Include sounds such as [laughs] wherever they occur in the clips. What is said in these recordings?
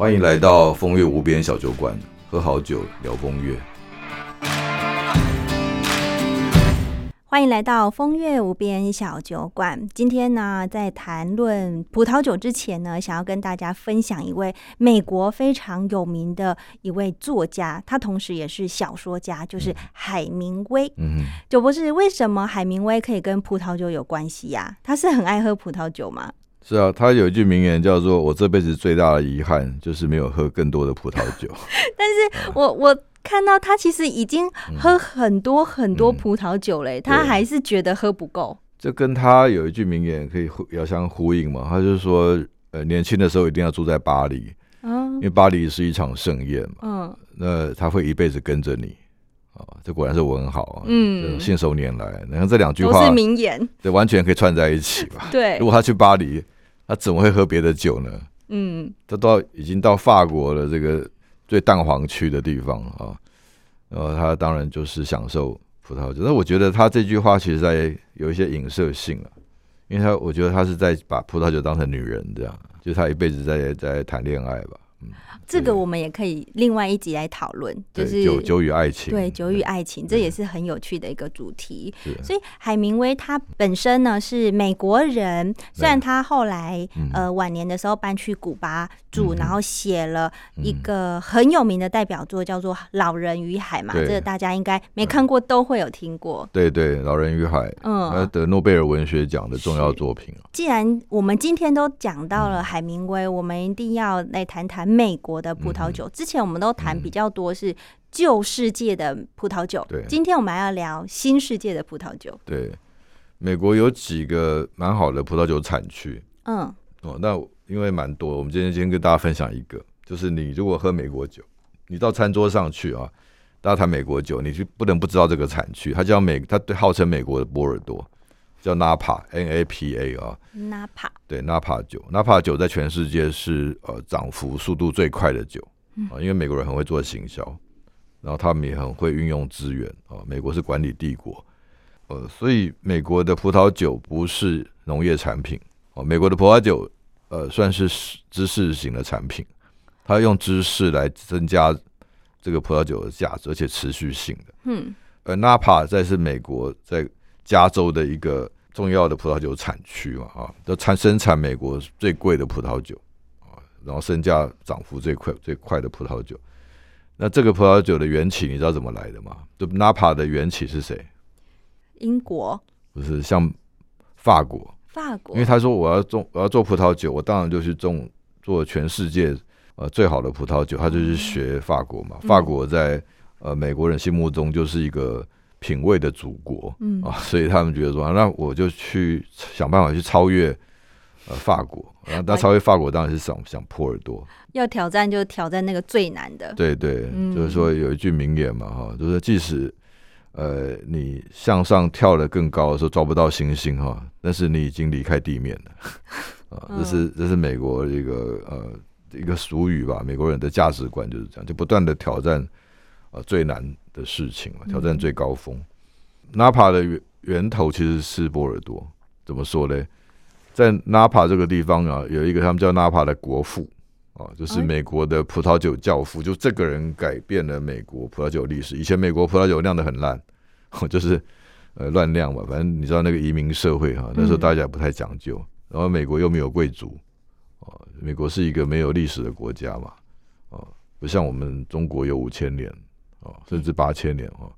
欢迎来到风月无边小酒馆，喝好酒聊风月。欢迎来到风月无边小酒馆。今天呢，在谈论葡萄酒之前呢，想要跟大家分享一位美国非常有名的一位作家，他同时也是小说家，就是海明威。嗯，酒博士，为什么海明威可以跟葡萄酒有关系呀？他是很爱喝葡萄酒吗？是啊，他有一句名言叫做“我这辈子最大的遗憾就是没有喝更多的葡萄酒”。[laughs] 但是我我。看到他其实已经喝很多很多葡萄酒嘞，他还是觉得喝不够。这跟他有一句名言可以遥相呼应嘛？他就是说，呃，年轻的时候一定要住在巴黎，嗯，因为巴黎是一场盛宴嘛，嗯，那他会一辈子跟着你啊。这果然是文豪啊，嗯，信手拈来。你看这两句话是名言，对，完全可以串在一起吧？对。如果他去巴黎，他怎么会喝别的酒呢？嗯，他到已经到法国的，这个。最蛋黄区的地方啊，然后，他当然就是享受葡萄酒。那我觉得他这句话其实在有一些影射性了，因为他我觉得他是在把葡萄酒当成女人这样，就他一辈子在在谈恋爱吧。这个我们也可以另外一集来讨论，就是酒酒与爱情。对，酒与爱情，这也是很有趣的一个主题。所以海明威他本身呢是美国人，虽然他后来呃晚年的时候搬去古巴住，然后写了一个很有名的代表作叫做《老人与海》嘛，这个大家应该没看过都会有听过。对对，《老人与海》嗯，得诺贝尔文学奖的重要作品。既然我们今天都讲到了海明威，我们一定要来谈谈美国。的葡萄酒，之前我们都谈比较多是旧世界的葡萄酒，对，今天我们要聊新世界的葡萄酒。对，美国有几个蛮好的葡萄酒产区，嗯，哦，那因为蛮多，我们今天先跟大家分享一个，就是你如果喝美国酒，你到餐桌上去啊，大家谈美国酒，你就不能不知道这个产区，它叫美，它对号称美国的波尔多。叫 Napa，N A P A 啊，Napa 对 Napa 酒，Napa 酒在全世界是呃涨幅速度最快的酒啊，因为美国人很会做行销，然后他们也很会运用资源啊。美国是管理帝国，呃，所以美国的葡萄酒不是农业产品哦，美国的葡萄酒呃算是知识型的产品，它用知识来增加这个葡萄酒的价值，而且持续性的。嗯，而 Napa 在是美国在。加州的一个重要的葡萄酒产区嘛，啊，都产生产美国最贵的葡萄酒啊，然后身价涨幅最快最快的葡萄酒。那这个葡萄酒的缘起，你知道怎么来的吗？就 Napa 的缘起是谁？英国？不是，像法国。法国。因为他说我要种，我要做葡萄酒，我当然就去种做全世界呃最好的葡萄酒。他就是学法国嘛。法国在呃美国人心目中就是一个。品味的祖国，嗯。啊，所以他们觉得说，那我就去想办法去超越呃法国，然后那超越法国当然是想想波尔多，要挑战就挑战那个最难的，对对，就是说有一句名言嘛哈，就是即使呃你向上跳得更高的时候抓不到星星哈，但是你已经离开地面了啊，这是这是美国一个呃一个俗语吧，美国人的价值观就是这样，就不断的挑战呃最难。的事情嘛，挑战最高峰。Napa 的源源头其实是波尔多，怎么说呢？在 Napa 这个地方啊，有一个他们叫 Napa 的国父啊，就是美国的葡萄酒教父。就这个人改变了美国葡萄酒历史。以前美国葡萄酒酿的很烂，[laughs] 就是呃乱酿嘛。反正你知道那个移民社会哈，那时候大家不太讲究，然后美国又没有贵族啊，美国是一个没有历史的国家嘛，啊，不像我们中国有五千年。哦，甚至八千年哦，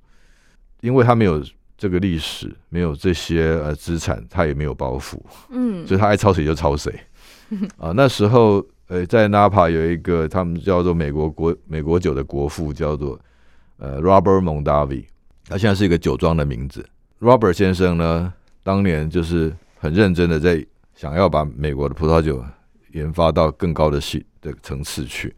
因为他没有这个历史，没有这些呃资产，他也没有包袱，嗯，[laughs] 所以他爱抄谁就抄谁 [laughs] 啊。那时候呃，在 Napa 有一个他们叫做美国国美国酒的国父，叫做呃 Robert Mondavi，他现在是一个酒庄的名字。Robert 先生呢，当年就是很认真的在想要把美国的葡萄酒研发到更高的系的层次去，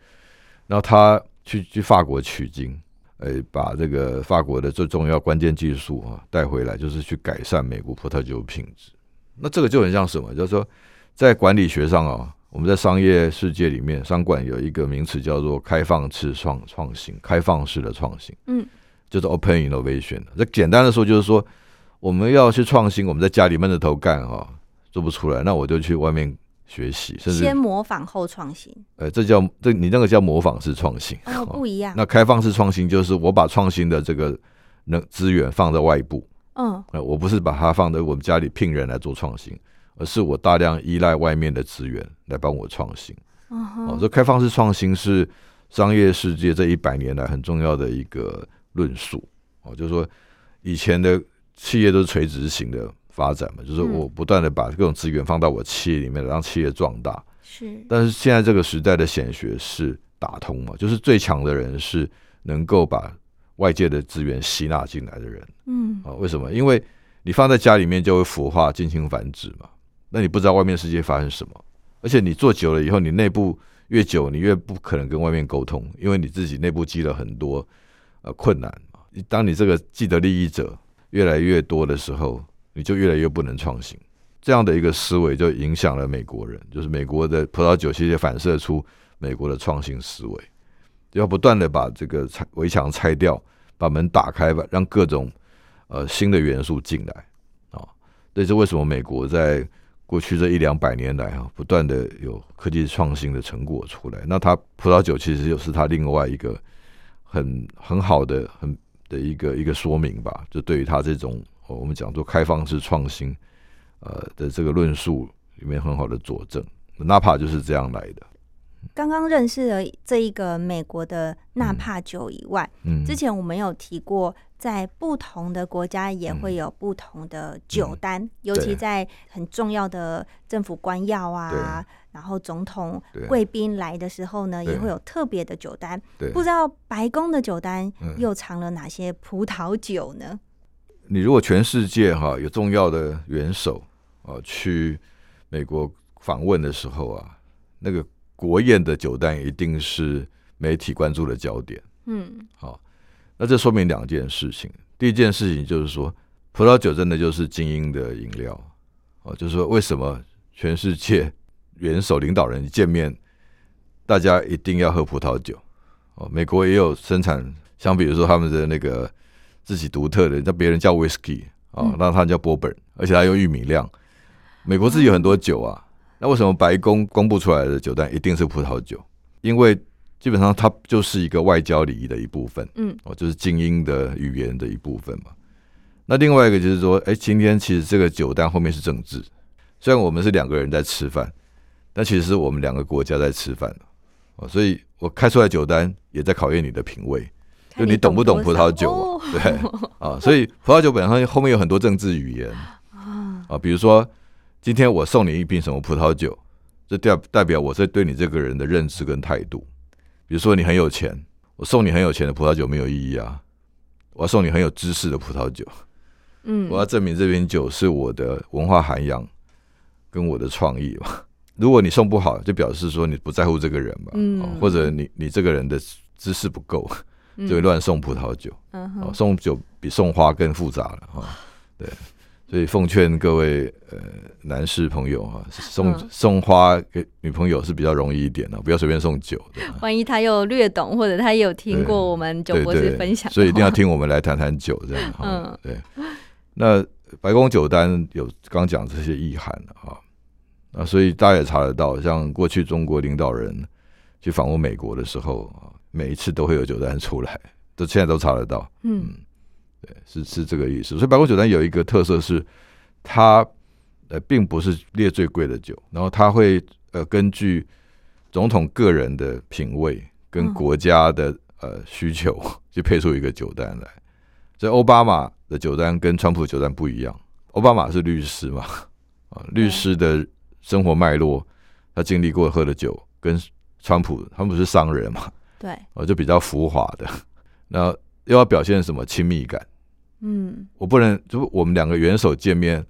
然后他去去法国取经。诶，把这个法国的最重要关键技术啊带回来，就是去改善美国葡萄酒品质。那这个就很像什么？就是说，在管理学上啊，我们在商业世界里面，商管有一个名词叫做开放式创创新，开放式的创新，嗯，就是 open innovation。那简单的说，就是说，我们要去创新，我们在家里闷着头干哈，做不出来，那我就去外面学习，甚至先模仿后创新。呃，这叫这你那个叫模仿式创新哦，不一样。那开放式创新就是我把创新的这个能资源放在外部，嗯，呃，我不是把它放在我们家里聘人来做创新，而是我大量依赖外面的资源来帮我创新。哦，这开放式创新是商业世界这一百年来很重要的一个论述。哦，就是说以前的企业都是垂直型的。发展嘛，就是我不断的把各种资源放到我企业里面，让企业壮大。是，但是现在这个时代的显学是打通嘛，就是最强的人是能够把外界的资源吸纳进来的人。嗯，啊，为什么？因为你放在家里面就会腐化、进行繁殖嘛。那你不知道外面世界发生什么，而且你做久了以后，你内部越久，你越不可能跟外面沟通，因为你自己内部积了很多呃困难嘛。当你这个既得利益者越来越多的时候，你就越来越不能创新，这样的一个思维就影响了美国人，就是美国的葡萄酒其实反射出美国的创新思维，要不断的把这个拆围墙拆掉，把门打开吧，让各种呃新的元素进来啊。这是为什么美国在过去这一两百年来啊，不断的有科技创新的成果出来。那它葡萄酒其实又是它另外一个很很好的很的一个一个说明吧，就对于它这种。我们讲做开放式创新，呃的这个论述里面很好的佐证，纳帕就是这样来的。刚刚认识了这一个美国的纳帕酒以外，嗯，之前我们有提过，在不同的国家也会有不同的酒单，尤其在很重要的政府官要啊，然后总统贵宾来的时候呢，也会有特别的酒单。不知道白宫的酒单又藏了哪些葡萄酒呢？你如果全世界哈有重要的元首啊去美国访问的时候啊，那个国宴的酒单一定是媒体关注的焦点。嗯，好，那这说明两件事情。第一件事情就是说，葡萄酒真的就是精英的饮料哦，就是说为什么全世界元首领导人见面，大家一定要喝葡萄酒哦？美国也有生产，像比如说他们的那个。自己独特的，叫别人叫 whisky 啊，那他叫波本，而且他用玉米酿。美国自己有很多酒啊，那为什么白宫公布出来的酒单一定是葡萄酒？因为基本上它就是一个外交礼仪的一部分，嗯，哦，就是精英的语言的一部分嘛。那另外一个就是说，哎，今天其实这个酒单后面是政治，虽然我们是两个人在吃饭，但其实是我们两个国家在吃饭哦，所以我开出来酒单也在考验你的品味。就你懂不懂葡萄酒？对啊，所以葡萄酒本身后面有很多政治语言啊，比如说今天我送你一瓶什么葡萄酒，这代代表我在对你这个人的认知跟态度。比如说你很有钱，我送你很有钱的葡萄酒没有意义啊，我要送你很有知识的葡萄酒。嗯，[laughs] 我要证明这瓶酒是我的文化涵养跟我的创意嘛。如果你送不好，就表示说你不在乎这个人嘛，嗯，或者你你这个人的知识不够。就会乱送葡萄酒，哦，送酒比送花更复杂了哈。对，所以奉劝各位呃男士朋友哈，送送花给女朋友是比较容易一点的，不要随便送酒。万一他又略懂，或者他有听过我们酒博士分享，所以一定要听我们来谈谈酒这样。嗯，对。那白宫酒单有刚讲这些意涵啊，那所以大家也查得到，像过去中国领导人去访问美国的时候啊。每一次都会有酒单出来，都现在都查得到。嗯，对，是是这个意思。所以白宫酒单有一个特色是，它呃并不是列最贵的酒，然后它会呃根据总统个人的品味跟国家的呃需求 [laughs] 去配出一个酒单来。所以奥巴马的酒单跟川普酒单不一样。奥巴马是律师嘛，[laughs] 啊，律师的生活脉络，他经历过喝的酒，跟川普他们不是商人嘛。对，我就比较浮华的，那又要表现什么亲密感？嗯，我不能，就我们两个元首见面，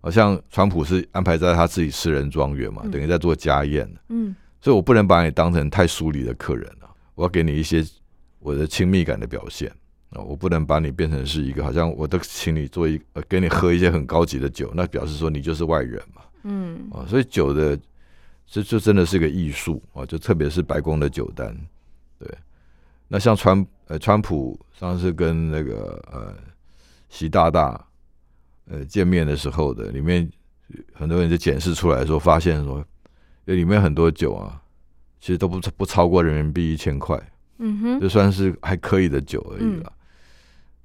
好像川普是安排在他自己私人庄园嘛，等于在做家宴。嗯，所以我不能把你当成太疏离的客人了，我要给你一些我的亲密感的表现啊，我不能把你变成是一个好像我都请你做一呃，给你喝一些很高级的酒，那表示说你就是外人嘛。嗯，啊，所以酒的这就真的是个艺术啊，就特别是白宫的酒单。对，那像川呃川普上次跟那个呃习大大呃见面的时候的，里面很多人就检视出来说，发现说里面很多酒啊，其实都不不超过人民币一千块，嗯哼，就算是还可以的酒而已了。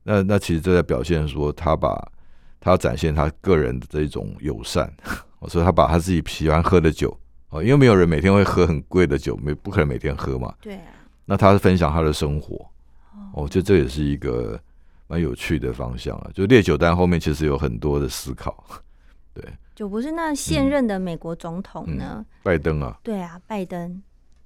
那那其实这在表现说，他把他要展现他个人的这种友善。[laughs] 我说他把他自己喜欢喝的酒哦，因为没有人每天会喝很贵的酒，没不可能每天喝嘛。对啊。那他是分享他的生活，哦，就这也是一个蛮有趣的方向啊。就列九单后面其实有很多的思考。[laughs] 对。就不是那现任的美国总统呢？拜登啊。对啊，拜登。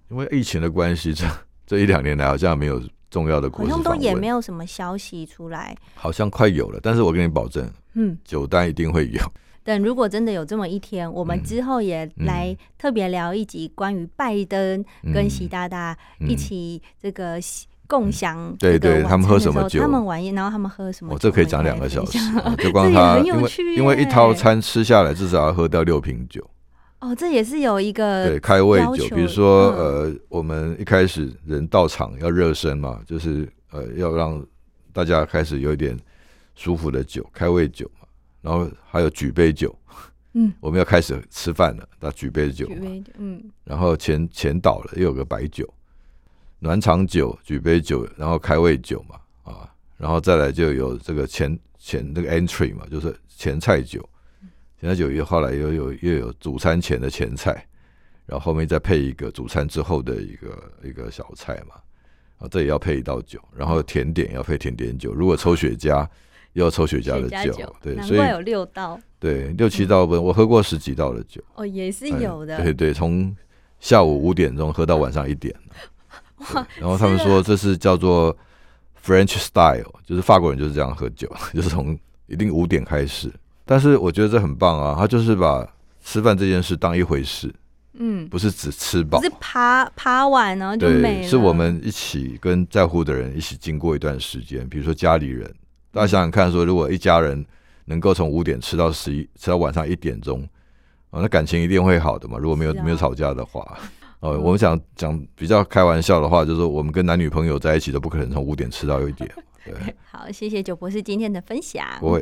因为疫情的关系，这 [laughs] 这一两年来好像没有。重要的好像都也没有什么消息出来，好像快有了，但是我跟你保证，嗯，九单一定会有。等如果真的有这么一天，我们之后也来特别聊一集关于拜登跟习大大一起这个共享，对对，他们喝什么酒，他们晚宴，然后他们喝什么，我这可以讲两个小时，就光他，[laughs] 因为因为一套餐吃下来至少要喝掉六瓶酒。哦，这也是有一个对开胃酒，比如说呃，我们一开始人到场要热身嘛，就是呃要让大家开始有一点舒服的酒，开胃酒嘛。然后还有举杯酒，嗯，[laughs] 我们要开始吃饭了，那举杯酒，嗯，然后前前倒了又有个白酒，暖场酒、举杯酒，然后开胃酒嘛，啊，然后再来就有这个前前那个 entry 嘛，就是前菜酒。前菜酒又后来又有又有主餐前的前菜，然后后面再配一个主餐之后的一个一个小菜嘛，啊，这也要配一道酒，然后甜点要配甜点酒，如果抽雪茄又要抽雪茄的酒，对，所以有六道，对，六七道不，我喝过十几道的酒，哦，也是有的，对对，从下午五点钟喝到晚上一点，[laughs] 哇，然后他们说这是叫做 French style，就是法国人就是这样喝酒，[laughs] 就是从一定五点开始。但是我觉得这很棒啊，他就是把吃饭这件事当一回事，嗯，不是只吃饱，是爬爬完然后就没了。是我们一起跟在乎的人一起经过一段时间，比如说家里人，大家想想看，说如果一家人能够从五点吃到十一，吃到晚上一点钟，啊，那感情一定会好的嘛。如果没有没有吵架的话，[laughs] 哦，我们想讲比较开玩笑的话，就是说我们跟男女朋友在一起都不可能从五点吃到一点。对，[laughs] 好，谢谢九博士今天的分享。不会。